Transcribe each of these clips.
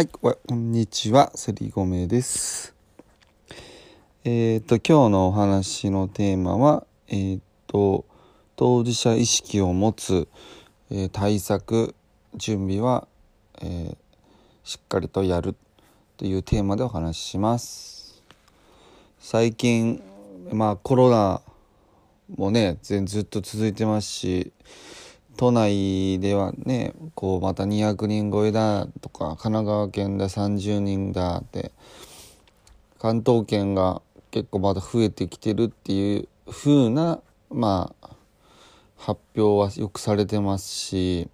はい、こんにちは、セリゴメです。えっ、と、今日のお話のテーマは、えっ、と、当事者意識を持つ、えー対策、準備は、えーしっかりとやるというテーマでお話しします。最近、まあコロナもね、全ずっと続いてますし、都内ではねこうまた200人超えだとか神奈川県で30人だって関東圏が結構まだ増えてきてるっていう風なまあ発表はよくされてますし、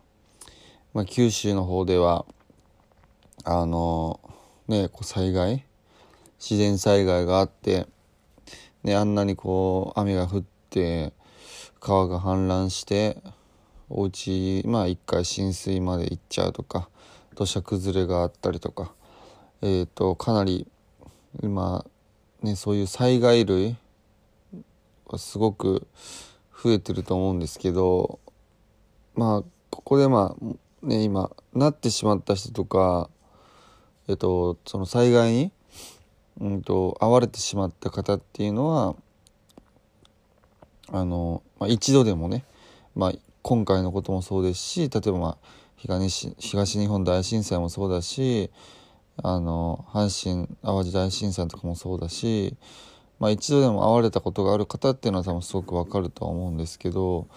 まあ、九州の方ではあのねこう災害自然災害があって、ね、あんなにこう雨が降って川が氾濫してお家まあ一回浸水まで行っちゃうとか土砂崩れがあったりとか。えっ、とかなり今ねそういう災害類はすごく増えてると思うんですけどまあここでまあね今なってしまった人とかえっ、とその災害にうんと遭われてしまった方っていうのはあの、まあ、一度でもね、まあ、今回のこともそうですし例えば、東日本大震災もそうだしあの阪神・淡路大震災とかもそうだし、まあ、一度でも会われたことがある方っていうのは多分すごくわかるとは思うんですけど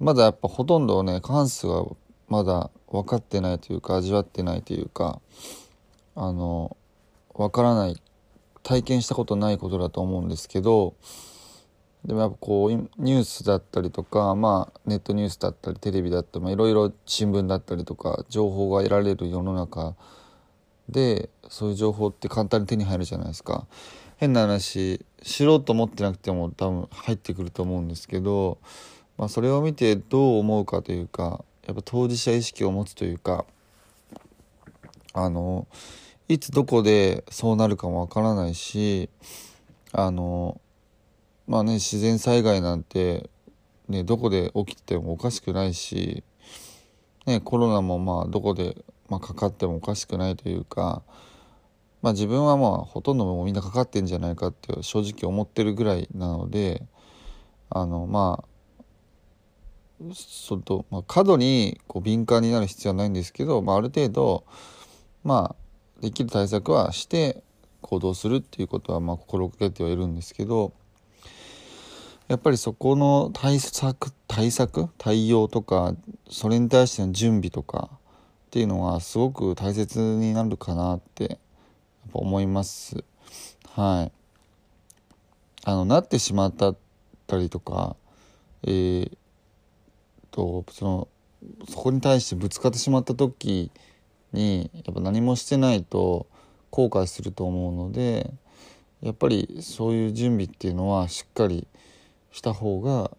まだやっぱほとんどね過半数がまだ分かってないというか味わってないというかあの分からない体験したことないことだと思うんですけどでもやっぱこうニュースだったりとかまあネットニュースだったりテレビだったりいろいろ新聞だったりとか情報が得られる世の中でそういう情報って簡単に手に入るじゃないですか。変な話知ろうと思ってなくても多分入ってくると思うんですけど、まあ、それを見てどう思うかというかやっぱ当事者意識を持つというかあのいつどこでそうなるかもわからないしあのまあね自然災害なんて、ね、どこで起きてもおかしくないし、ね、コロナもまあどこで、まあ、かかってもおかしくないというか、まあ、自分はまあほとんどもうみんなかかってんじゃないかって正直思ってるぐらいなのであのまあそと、まあ、過度にこう敏感になる必要はないんですけど、まあ、ある程度まあできる対策はして行動するっていうことはまあ心がけてはいるんですけどやっぱりそこの対策対策？対応とかそれに対しての準備とかっていうのはすごく大切になるかなってやっぱ思います。はい。あのなってしまったりとかえー、とそのそこに対してぶつかってしまった時にやっぱ何もしてないと後悔すると思うのでやっぱりそういう準備っていうのはしっかりした方が、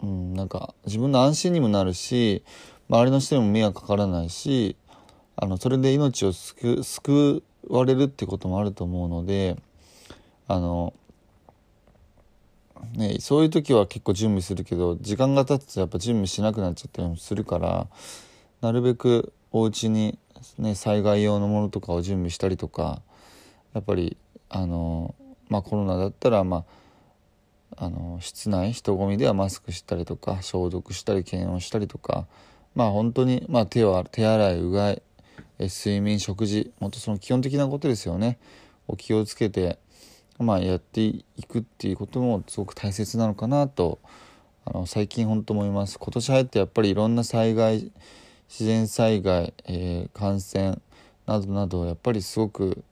うん、なんか自分の安心にもなるし周りの人にも迷惑かからないしあのそれで命を救救われるってこともあると思うのであの、ね、そういう時は結構準備するけど時間が経つとやっぱ準備しなくなっちゃったりもするからなるべくお家にね、災害用のものとかを準備したりとかやっぱりあの、まあ、コロナだったら、まあ、あの室内人混みではマスクしたりとか消毒したり検温したりとかまあ本当に、まあ、手は手洗いうがいえ睡眠食事もっとその基本的なことですよね。を気をつけて、まあ、やっていくっていうこともすごく大切なのかなとあの最近本当思います。今年入ってやっぱりいろんな災害自然災害、えー感染などなどやっぱりすごく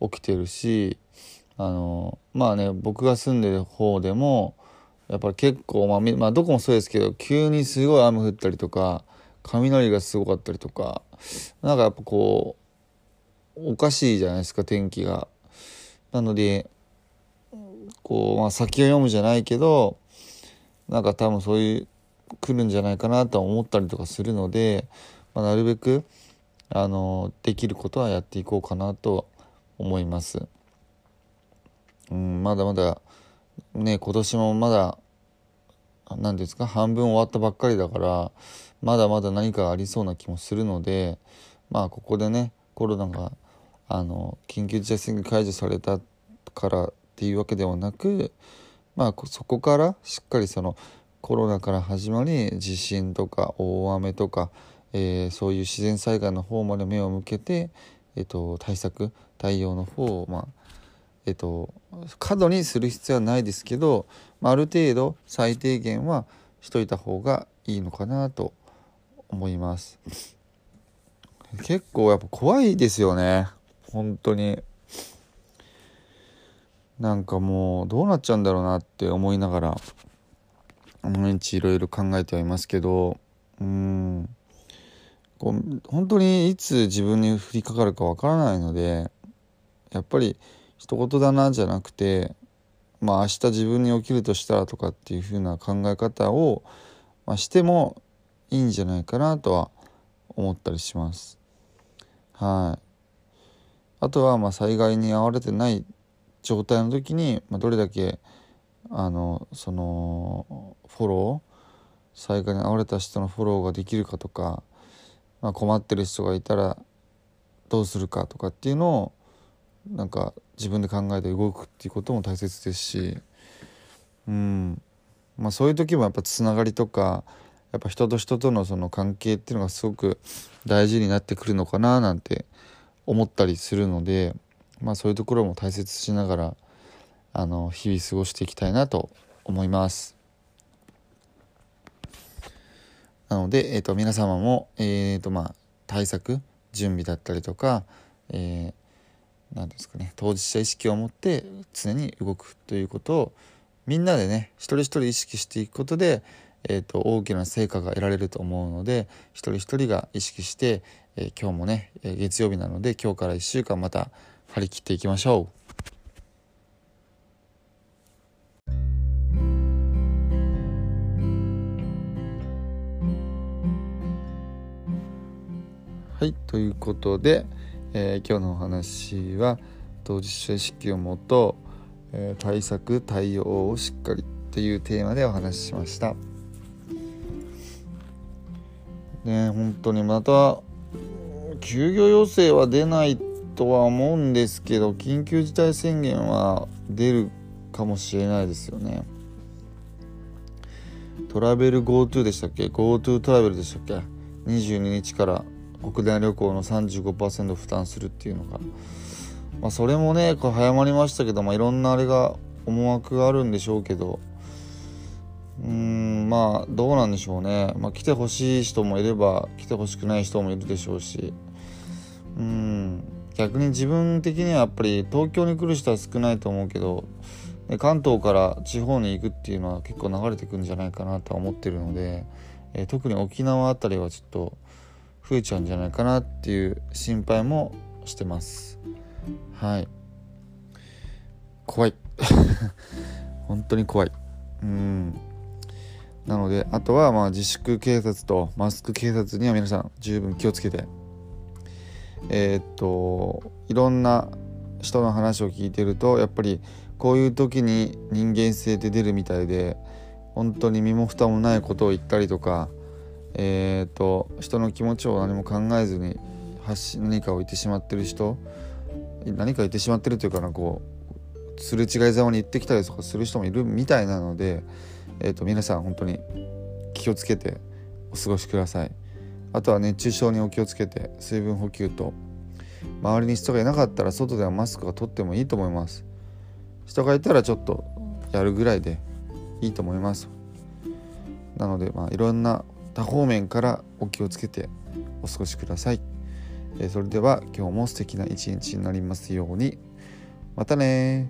起きてるしあのまあね僕が住んでる方でもやっぱり結構、まあまあ、どこもそうですけど急にすごい雨降ったりとか雷がすごかったりとかなんかやっぱこうおかしいじゃないですか天気がなのでこう、まあ、先を読むじゃないけどなんか多分そういう来るんじゃないかなと思ったりとかするので、まあ、なるべくあのできることはやっていこうかなと思います。うん、まだまだね今年もまだ何ですか半分終わったばっかりだからまだまだ何かありそうな気もするのでまあここでねコロナがあの緊急事態宣言解除されたからっていうわけではなくまあそこからしっかりそのコロナから始まり地震とか大雨とか、えー、そういう自然災害の方まで目を向けて、えーと、対策対応の方をまあえっ、と過度にする必要はないですけど、まあ、ある程度最低限はしといた方がいいのかなと思います。結構やっぱ怖いですよね。本当に。なんかもうどうなっちゃうんだろうなって思いながら毎日いろいろ考えてはいますけどうん。こう本当にいつ自分に降りかかるかわからないのでやっぱり一言だなじゃなくてまあ明日自分に起きるとしたらとかっていう風な考え方を、まあ、してもいいんじゃないかなとは思ったりします。はいあとはまあ災害に遭われてない状態の時に、まあ、どれだけあのそのフォロー災害に遭われた人のフォローができるかとか、まあ、困ってる人がいたらどうするかとかっていうのをなんか自分で考えて動くっていうことも大切ですしうんまあそういう時もやっぱつながりとかやっぱ人と人とのその関係っていうのがすごく大事になってくるのかななんて思ったりするのでまあそういうところも大切しながらあの日々過ごしていきたいなと思います。なので、えーと、皆様も、えーとまあ、対策準備だったりとか、えー、何ですかね当事者意識を持って常に動くということをみんなでね一人一人意識していくことで、えーと大きな成果が得られると思うので一人一人が意識して、えー、今日もね月曜日なので今日から1週間また張り切っていきましょう。はい、ということで、えー、今日のお話は当事者意識をもと、えー、対策対応をしっかりというテーマでお話ししました。ね本当にまた休業要請は出ないとは思うんですけど緊急事態宣言は出るかもしれないですよね。トラベル GoTo でしたっけ？GoTo トラベルでしたっけ？22日から国内旅行の35%負担するっていうのが、まあ、それもねこれ早まりましたけど、まあ、いろんなあれが思惑があるんでしょうけど。うーんまあどうなんでしょうね、まあ、来てほしい人もいれば来てほしくない人もいるでしょうし。うん逆に自分的にはやっぱり東京に来る人は少ないと思うけど関東から地方に行くっていうのは結構流れてくんじゃないかなとは思ってるので、えー、特に沖縄辺りはちょっと増えちゃうんじゃないかなっていう心配もしてます。はい。怖い。本当に怖い。うん。なのであとはまあ自粛警察とマスク警察には皆さん十分気をつけて。えー、っといろんな人の話を聞いてるとやっぱりこういう時に人間性って出るみたいで本当に身も蓋もないことを言ったりとか、えー、っと人の気持ちを何も考えずに何かを言ってしまってる人何か言ってしまってるというかなこうすれ違いざまに言ってきたりとかする人もいるみたいなので、えー、っと皆さん本当に気をつけてお過ごしください。あとは熱中症にお気をつけて水分補給と周りに人がいなかったら外ではマスクが取ってもいいと思います人がいたらちょっとやるぐらいでいいと思いますなのでまあいろんな多方面からお気をつけてお過ごしください、えそれでは今日も素敵な一日になりますように。またね